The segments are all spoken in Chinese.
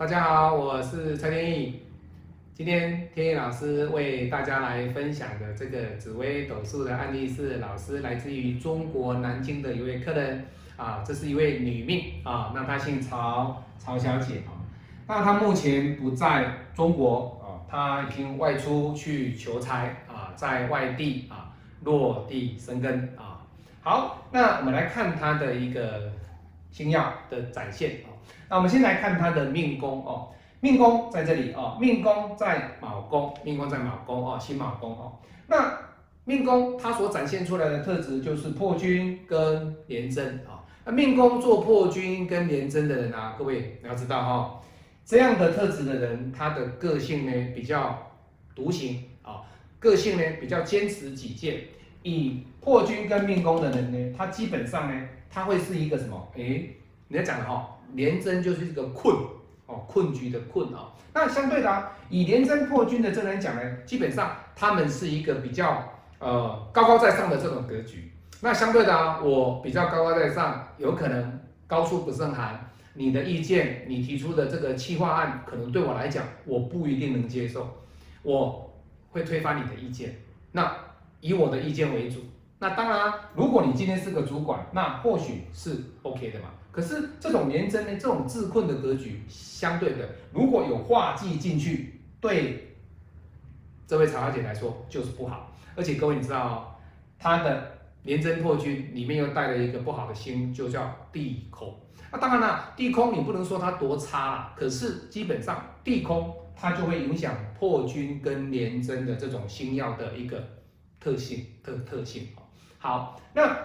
大家好，我是蔡天意。今天天意老师为大家来分享的这个紫微斗数的案例是，老师来自于中国南京的一位客人啊，这是一位女命啊，那她姓曹，曹小姐啊。那她目前不在中国啊，她已经外出去求财啊，在外地啊落地生根啊。好，那我们来看她的一个星耀的展现啊。那我们先来看他的命宫哦。命宫在这里哦，命宫在卯宫，命宫在卯宫哦，辛卯宫哦。那命宫它所展现出来的特质就是破军跟廉贞啊。那命宫做破军跟廉贞的人啊，各位你要知道哈，这样的特质的人，他的个性呢比较独行啊，个性呢比较坚持己见。以破军跟命宫的人呢，他基本上呢，他会是一个什么？哎，你在讲的哈，廉贞就是一个困。哦，困局的困啊，那相对的啊，以廉贞破军的这人讲呢，基本上他们是一个比较呃高高在上的这种格局。那相对的啊，我比较高高在上，有可能高处不胜寒。你的意见，你提出的这个企划案，可能对我来讲，我不一定能接受，我会推翻你的意见。那以我的意见为主。那当然，如果你今天是个主管，那或许是 OK 的嘛。可是这种连贞呢，这种自困的格局，相对的，如果有化忌进去，对这位曹小姐来说就是不好。而且各位你知道哦，她的廉贞破军里面又带了一个不好的星，就叫地空。那当然了，地空你不能说它多差啦，可是基本上地空它就会影响破军跟连贞的这种星耀的一个特性特特性好，那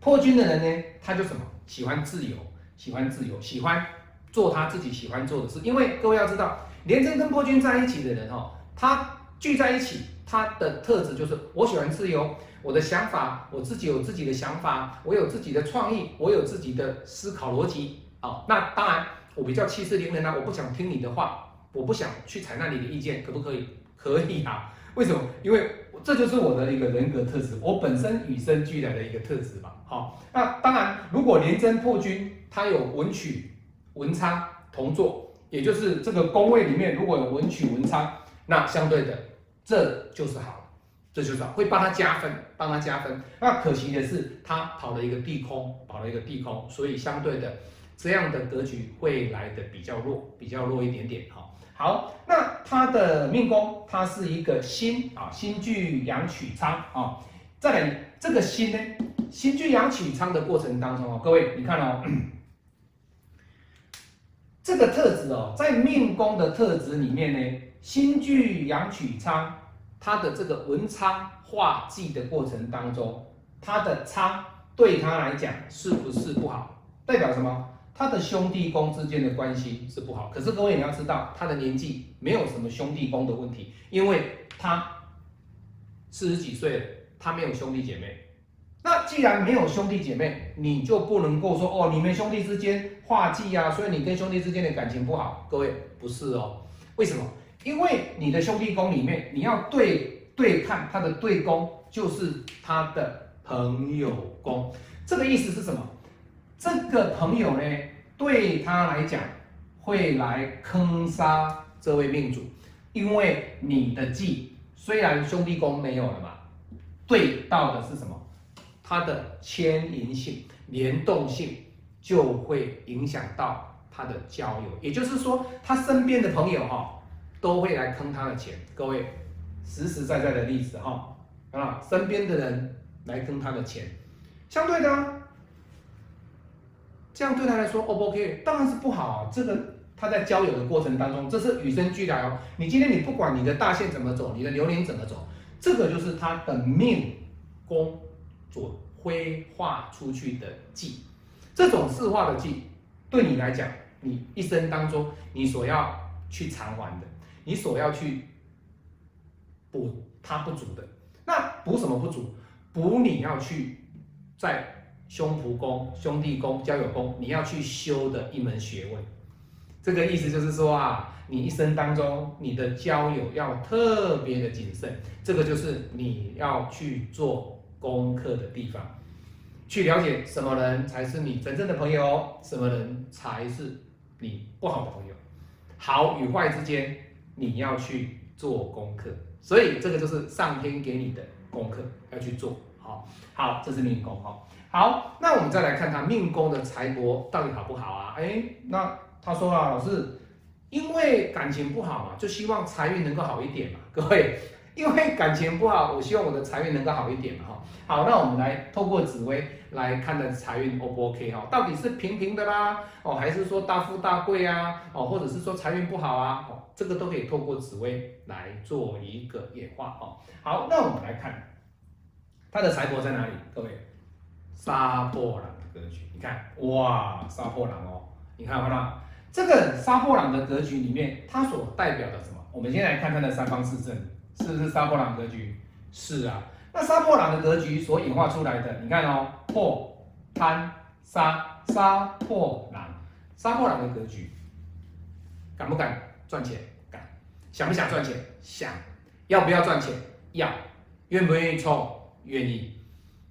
破军的人呢，他就什么喜欢自由，喜欢自由，喜欢做他自己喜欢做的事。因为各位要知道，廉贞跟破军在一起的人哦，他聚在一起，他的特质就是我喜欢自由，我的想法，我自己有自己的想法，我有自己的创意，我有自己的思考逻辑啊。那当然，我比较气势凌人啊，我不想听你的话，我不想去采纳你的意见，可不可以？可以啊。为什么？因为这就是我的一个人格特质，我本身与生俱来的一个特质嘛。好，那当然，如果廉贞破军，他有文曲、文昌同坐，也就是这个宫位里面如果有文曲、文昌，那相对的这就是好，这就是好，会帮他加分，帮他加分。那可惜的是，他跑了一个地空，跑了一个地空，所以相对的这样的格局会来的比较弱，比较弱一点点。哈。好，那他的命宫，它是一个辛啊，辛聚阳曲仓啊。再来，这个辛呢，辛聚阳曲仓的过程当中哦，各位你看哦，这个特质哦，在命宫的特质里面呢，辛聚阳曲仓，它的这个文昌化忌的过程当中，它的仓对他来讲是不是不好？代表什么？他的兄弟宫之间的关系是不好，可是各位你要知道，他的年纪没有什么兄弟宫的问题，因为他四十几岁了，他没有兄弟姐妹。那既然没有兄弟姐妹，你就不能够说哦，你们兄弟之间化忌啊，所以你跟兄弟之间的感情不好。各位不是哦，为什么？因为你的兄弟宫里面，你要对对看他的对宫，就是他的朋友宫。这个意思是什么？这个朋友呢，对他来讲会来坑杀这位命主，因为你的忌虽然兄弟宫没有了嘛，对到的是什么？他的牵引性、联动性就会影响到他的交友，也就是说，他身边的朋友哈都会来坑他的钱。各位实实在在的例子哈啊，身边的人来坑他的钱，相对的。这样对他来说，O 不 OK？当然是不好。这个他在交友的过程当中，这是与生俱来哦。你今天你不管你的大线怎么走，你的流年怎么走，这个就是他的命宫所挥化出去的忌。这种四化的忌，对你来讲，你一生当中你所要去偿还的，你所要去补他不足的，那补什么不足？补你要去在。兄仆宫、兄弟宫、交友宫，你要去修的一门学问。这个意思就是说啊，你一生当中你的交友要特别的谨慎，这个就是你要去做功课的地方，去了解什么人才是你真正的朋友，什么人才是你不好的朋友。好与坏之间，你要去做功课。所以这个就是上天给你的功课，要去做。好，好，这是命宫哈。好，那我们再来看他命宫的财帛到底好不好啊？哎，那他说啊，老师，因为感情不好嘛，就希望财运能够好一点嘛。各位，因为感情不好，我希望我的财运能够好一点嘛。哈，好，那我们来透过紫薇来看的财运 O 不 OK 哈？到底是平平的啦，哦，还是说大富大贵啊？哦，或者是说财运不好啊？哦，这个都可以透过紫薇来做一个演化哦。好，那我们来看他的财帛在哪里？各位。杀破狼的格局，你看，哇，杀破狼哦，你看看到这个杀破狼的格局里面，它所代表的什么？我们先来看它的三方四正，是不是杀破狼格局？是啊，那杀破狼的格局所演化出来的，你看哦，破、贪、杀，杀破狼，杀破狼的格局，敢不敢赚钱？敢，想不想赚钱？想，要不要赚钱？要，愿不愿意冲？愿意，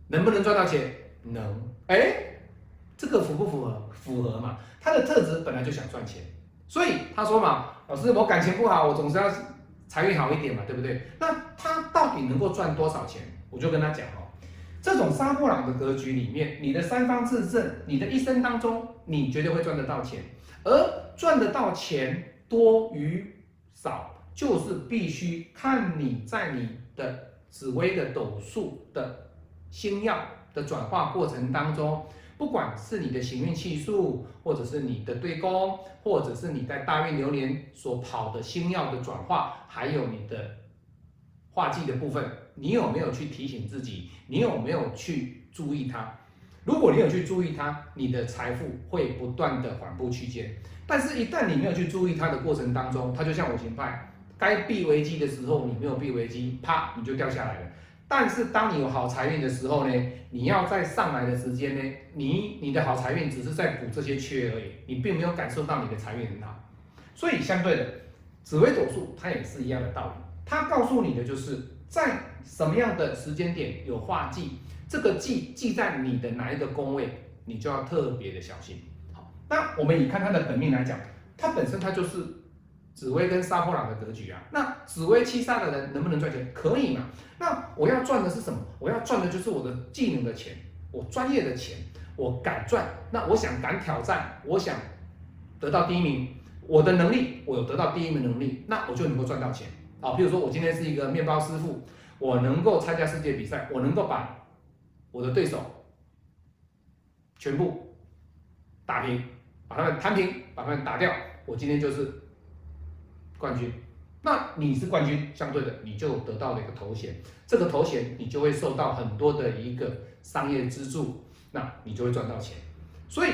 能不能赚到钱？能哎，这个符不符合？符合嘛？他的特质本来就想赚钱，所以他说嘛，老师我感情不好，我总是要财运好一点嘛，对不对？那他到底能够赚多少钱？我就跟他讲哦，这种杀破狼的格局里面，你的三方自正，你的一生当中，你绝对会赚得到钱，而赚得到钱多与少，就是必须看你在你的紫微的斗数的星耀。的转化过程当中，不管是你的行运气数，或者是你的对宫，或者是你在大运流年所跑的星耀的转化，还有你的化忌的部分，你有没有去提醒自己？你有没有去注意它？如果你有去注意它，你的财富会不断的缓步区间。但是，一旦你没有去注意它的过程当中，它就像五行派，该避危机的时候你没有避危机，啪，你就掉下来了。但是当你有好财运的时候呢，你要在上来的时间呢，你你的好财运只是在补这些缺而已，你并没有感受到你的财运很好。所以相对的，紫微斗数它也是一样的道理，它告诉你的就是在什么样的时间点有化忌，这个忌忌在你的哪一个宫位，你就要特别的小心。好，那我们以看它的本命来讲，它本身它就是。紫薇跟杀破狼的格局啊，那紫薇七杀的人能不能赚钱？可以嘛？那我要赚的是什么？我要赚的就是我的技能的钱，我专业的钱，我敢赚。那我想敢挑战，我想得到第一名，我的能力，我有得到第一名能力，那我就能够赚到钱啊。比如说我今天是一个面包师傅，我能够参加世界比赛，我能够把我的对手全部打平，把他们弹平，把他们打掉，我今天就是。冠军，那你是冠军，相对的你就得到了一个头衔，这个头衔你就会受到很多的一个商业资助，那你就会赚到钱。所以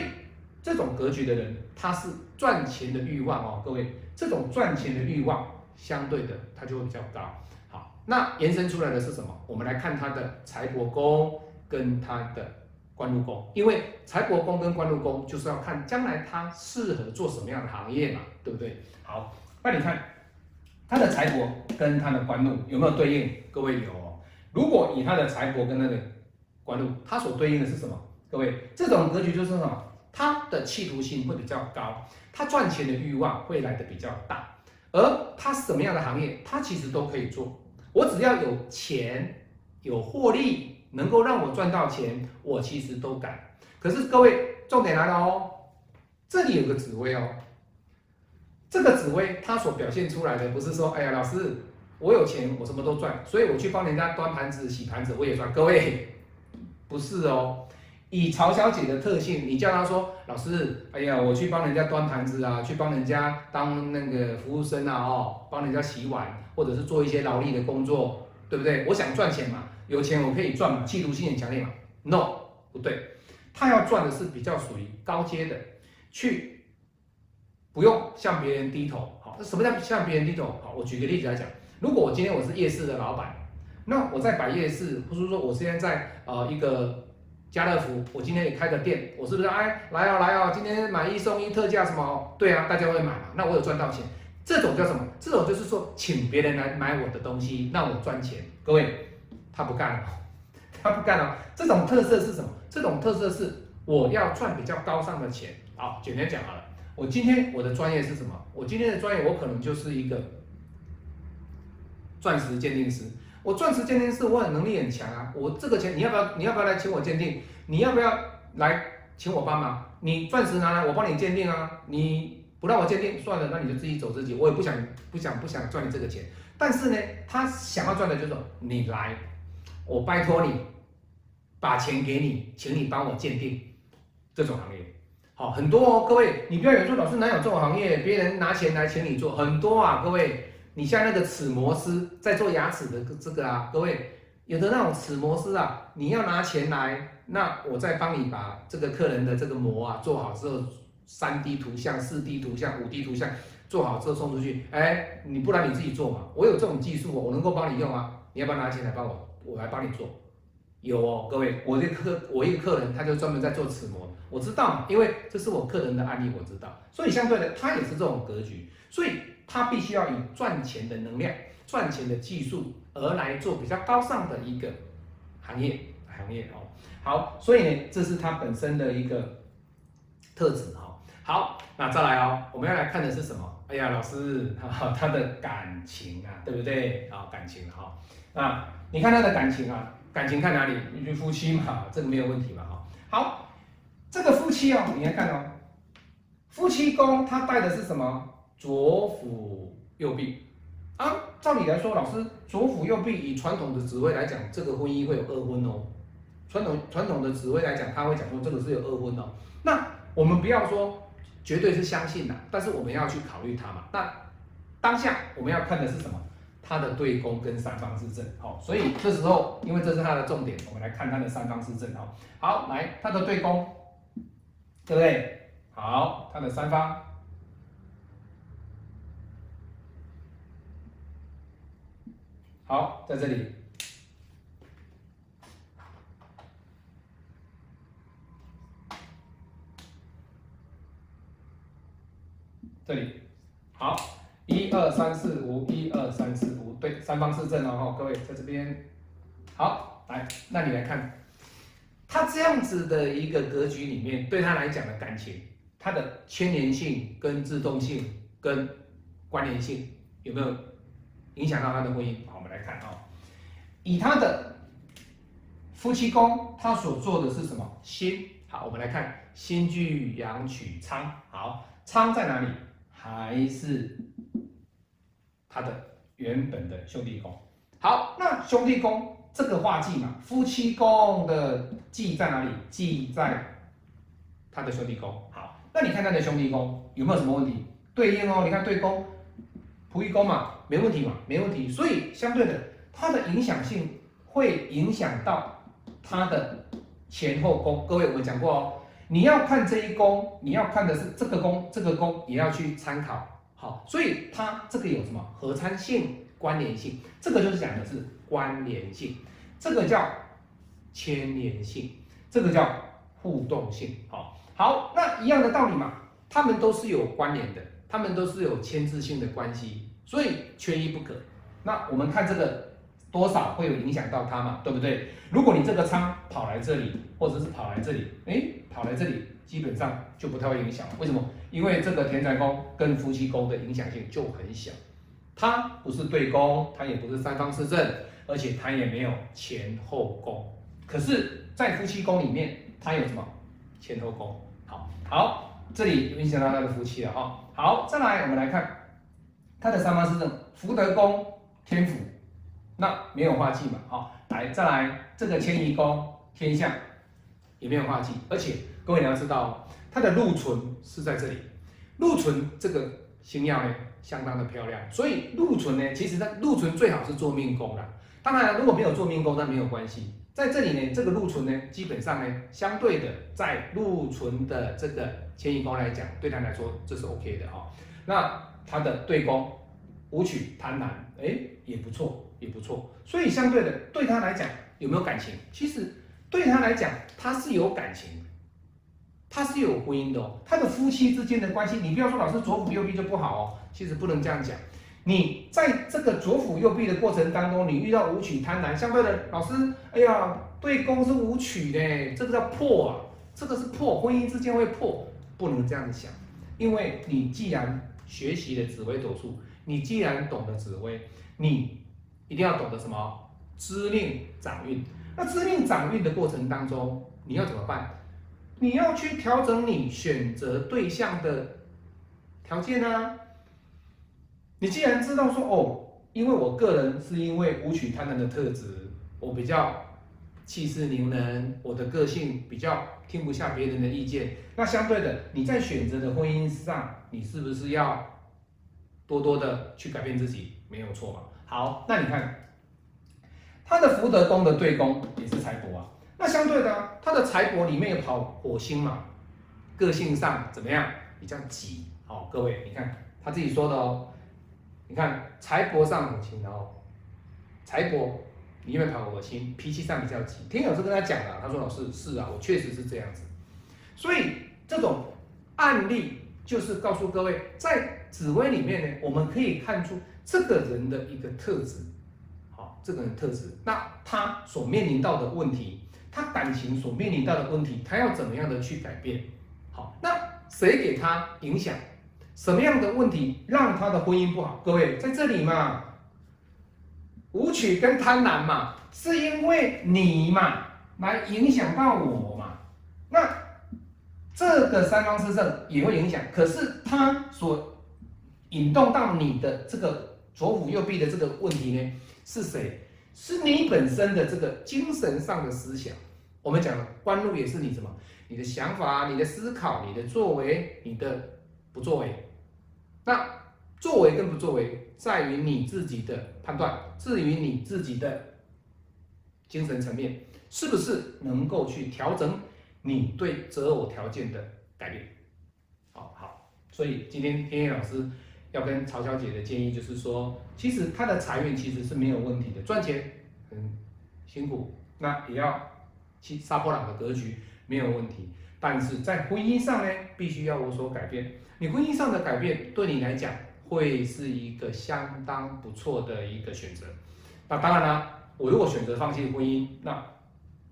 这种格局的人，他是赚钱的欲望哦，各位，这种赚钱的欲望相对的他就会比较高。好，那延伸出来的是什么？我们来看他的财帛宫跟他的官禄宫，因为财帛宫跟官禄宫就是要看将来他适合做什么样的行业嘛，对不对？好。那你看，他的财帛跟他的官禄有没有对应？各位有哦。如果以他的财帛跟那个官禄，他所对应的是什么？各位，这种格局就是什么？他的企图心会比较高，他赚钱的欲望会来的比较大。而他什么样的行业，他其实都可以做。我只要有钱、有获利，能够让我赚到钱，我其实都敢。可是各位，重点来了哦，这里有个紫薇哦。这个紫薇，它所表现出来的不是说，哎呀，老师，我有钱，我什么都赚，所以我去帮人家端盘子、洗盘子，我也赚。各位，不是哦。以曹小姐的特性，你叫她说，老师，哎呀，我去帮人家端盘子啊，去帮人家当那个服务生啊，哦，帮人家洗碗，或者是做一些劳力的工作，对不对？我想赚钱嘛，有钱我可以赚嘛，企图心很强烈嘛。No，不对，她要赚的是比较属于高阶的，去。不用向别人低头，好，那什么叫向别人低头？好，我举个例子来讲，如果我今天我是夜市的老板，那我在摆夜市，或者说我现在在呃一个家乐福，我今天也开个店，我是不是哎来哦来哦，今天买一送一特价什么？对啊，大家会买嘛？那我有赚到钱，这种叫什么？这种就是说请别人来买我的东西，让我赚钱。各位，他不干了，他不干了。这种特色是什么？这种特色是我要赚比较高尚的钱。好，简单讲好了。我今天我的专业是什么？我今天的专业我可能就是一个钻石鉴定师。我钻石鉴定师，我很能力很强啊。我这个钱你要不要？你要不要来请我鉴定？你要不要来请我帮忙？你钻石拿来，我帮你鉴定啊。你不让我鉴定，算了，那你就自己走自己。我也不想不想不想赚你这个钱。但是呢，他想要赚的就是你来，我拜托你把钱给你，请你帮我鉴定这种行业。好，很多哦，各位，你不要以为说老师哪有这种行业，别人拿钱来请你做，很多啊，各位。你像那个齿模师在做牙齿的这个啊，各位有的那种齿模师啊，你要拿钱来，那我再帮你把这个客人的这个模啊做好之后，三 D 图像、四 D 图像、五 D 图像做好之后送出去，哎，你不然你自己做嘛，我有这种技术，我能够帮你用啊，你要不要拿钱来帮我，我来帮你做？有哦，各位，我这客我一个客人他就专门在做齿模，我知道，因为这是我客人的案例，我知道，所以相对的他也是这种格局，所以。他必须要以赚钱的能量、赚钱的技术而来做比较高尚的一个行业行业哦。好，所以呢，这是他本身的一个特质哈。好，那再来哦，我们要来看的是什么？哎呀，老师，他的感情啊，对不对？啊，感情哈。那你看他的感情啊，感情看哪里？你夫妻嘛，这个没有问题嘛哈。好，这个夫妻哦，你来看哦，夫妻宫他带的是什么？左辅右弼啊，照理来说，老师左辅右弼，以传统的职位来讲，这个婚姻会有二婚哦。传统传统的职位来讲，他会讲说这个是有二婚哦。那我们不要说绝对是相信的，但是我们要去考虑它嘛。那当下我们要看的是什么？它的对宫跟三方四正。好，所以这时候因为这是它的重点，我们来看它的三方四正。好，好，来它的对宫，对不对？好，它的三方。好，在这里，这里，好，一二三四五，一，三方四正哦，各位在这边，好，来，那你来看，他这样子的一个格局里面，对他来讲的感情，他的牵连性、跟自动性、跟关联性，有没有影响到他的婚姻？好，我们来看啊，以他的夫妻宫，他所做的是什么？辛。好，我们来看辛聚阳取仓。好，仓在哪里？还是他的原本的兄弟宫。好，那兄弟宫这个化忌嘛，夫妻宫的忌在哪里？忌在他的兄弟宫。好，那你看他的兄弟宫有没有什么问题？对应哦，你看对宫。仆役宫嘛，没问题嘛，没问题。所以相对的，它的影响性会影响到它的前后宫。各位，我们讲过哦，你要看这一宫，你要看的是这个宫，这个宫也要去参考。好，所以它这个有什么合参性、关联性？这个就是讲的是关联性，这个叫牵连性，这个叫互动性。好，好，那一样的道理嘛，它们都是有关联的。他们都是有牵制性的关系，所以缺一不可。那我们看这个多少会有影响到它嘛，对不对？如果你这个仓跑来这里，或者是跑来这里，哎，跑来这里，基本上就不太会影响。为什么？因为这个田宅宫跟夫妻宫的影响性就很小，它不是对宫，它也不是三方四正，而且它也没有前后宫。可是，在夫妻宫里面，它有什么前后宫？好，好。这里影响到他的夫妻了哈。好，再来我们来看他的三方四正，福德宫天府，那没有化忌嘛？好，来再来这个迁移宫天象也没有化忌，而且各位你要知道，它的禄存是在这里，禄存这个星耀呢相当的漂亮，所以禄存呢，其实它禄存最好是做命宫的。当然如果没有做命宫，那没有关系。在这里呢，这个禄存呢，基本上呢，相对的，在禄存的这个迁移宫来讲，对他来说这是 OK 的哈。那他的对宫武曲贪婪，哎，也不错，也不错。所以相对的，对他来讲有没有感情？其实对他来讲，他是有感情，他是有婚姻的哦。他的夫妻之间的关系，你不要说老师左辅右弼就不好哦，其实不能这样讲。你在这个左辅右弼的过程当中，你遇到武曲贪婪，相对的老师，哎呀，对宫是武曲呢，这个叫破啊，这个是破，婚姻之间会破，不能这样想。因为你既然学习了紫微斗数，你既然懂得紫微，你一定要懂得什么知命掌运。那知命掌运的过程当中，你要怎么办？你要去调整你选择对象的条件啊。你既然知道说哦，因为我个人是因为武曲贪婪的特质，我比较气势凌人，我的个性比较听不下别人的意见。那相对的，你在选择的婚姻上，你是不是要多多的去改变自己？没有错嘛。好，那你看他的福德宫的对宫也是财帛啊。那相对的，他的财帛里面有跑火星嘛，个性上怎么样？比较急。好，各位，你看他自己说的哦。你看财帛上很轻哦，财帛里面跑火星，脾气上比较急。天友是跟他讲的，他说老师是啊，我确实是这样子。所以这种案例就是告诉各位，在紫薇里面呢，我们可以看出这个人的一个特质，好，这个人特质，那他所面临到的问题，他感情所面临到的问题，他要怎么样的去改变？好，那谁给他影响？什么样的问题让他的婚姻不好？各位在这里嘛，舞曲跟贪婪嘛，是因为你嘛来影响到我嘛？那这个三方四正也会影响，可是他所引动到你的这个左辅右弼的这个问题呢，是谁？是你本身的这个精神上的思想。我们讲了，官禄也是你什么？你的想法、你的思考、你的作为、你的。不作为，那作为跟不作为在于你自己的判断，至于你自己的精神层面，是不是能够去调整你对择偶条件的改变？好好，所以今天天野老师要跟曹小姐的建议就是说，其实她的财运其实是没有问题的，赚钱很辛苦，那也要去杀破狼的格局没有问题，但是在婚姻上呢，必须要有所改变。你婚姻上的改变对你来讲会是一个相当不错的一个选择。那当然啦，我如果选择放弃婚姻，那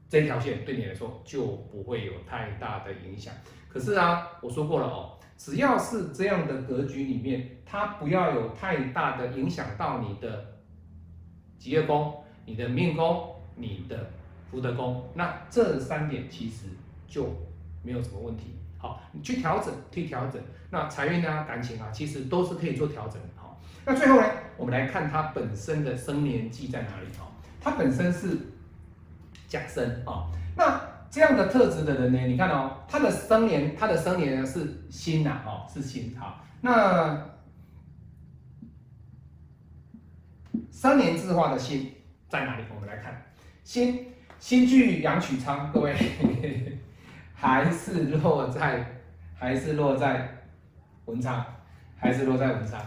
这条线对你来说就不会有太大的影响。可是啊，我说过了哦，只要是这样的格局里面，它不要有太大的影响到你的吉业宫、你的命宫、你的福德宫，那这三点其实就没有什么问题。好，你去调整，去调整。那财运啊、感情啊，其实都是可以做调整的。好，那最后呢，我们来看它本身的生年纪在哪里？哦，它本身是甲申啊。那这样的特质的人呢，你看哦，他的生年，他的生年呢是辛呐，哦，是辛。好，那三年字化的辛在哪里？我们来看，辛辛具阳曲仓，各位。还是落在，还是落在文昌，还是落在文昌，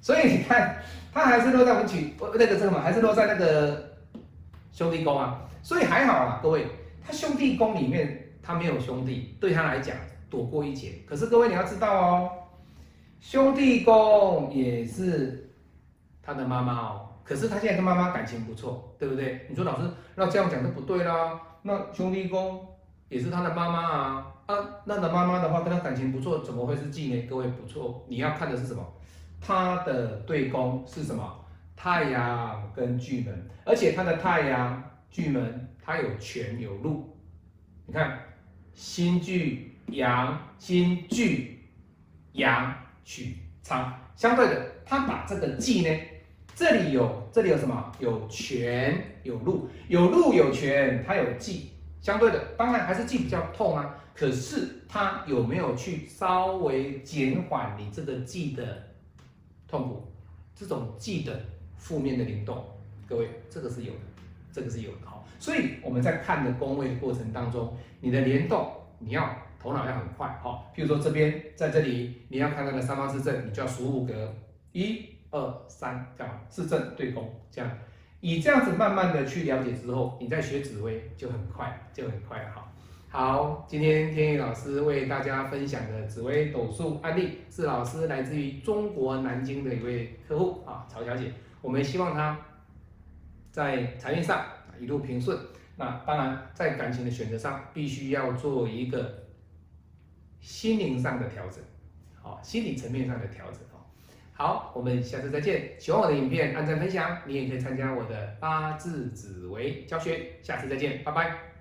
所以你看，他还是落在文曲，那个什么，还是落在那个兄弟宫啊，所以还好啦，各位，他兄弟宫里面他没有兄弟，对他来讲躲过一劫。可是各位你要知道哦，兄弟宫也是他的妈妈哦，可是他现在跟妈妈感情不错，对不对？你说老师，那这样讲就不对啦，那兄弟宫。也是他的妈妈啊啊，那的妈妈的话跟他感情不错，怎么会是忌呢？各位不错，你要看的是什么？他的对宫是什么？太阳跟巨门，而且他的太阳巨门，它有权有禄。你看，辛巨阳，辛巨阳取仓，相对的，他把这个忌呢，这里有这里有什么？有权有禄，有禄有权，它有忌。相对的，当然还是忌比较痛啊。可是它有没有去稍微减缓你这个忌的痛苦？这种忌的负面的灵动，各位，这个是有的，这个是有的哈。所以我们在看的宫位的过程当中，你的联动你要头脑要很快哈。譬如说这边在这里，你要看那个三方四正，你就要数五格，一二三，这样四正对宫这样。以这样子慢慢的去了解之后，你在学紫薇就很快，就很快哈。好，今天天宇老师为大家分享的紫薇斗数案例，是老师来自于中国南京的一位客户啊，曹小姐。我们希望她在财运上一路平顺。那当然，在感情的选择上，必须要做一个心灵上的调整。哦，心理层面上的调整哦。好，我们下次再见。喜欢我的影片，按赞分享，你也可以参加我的八字紫微教学。下次再见，拜拜。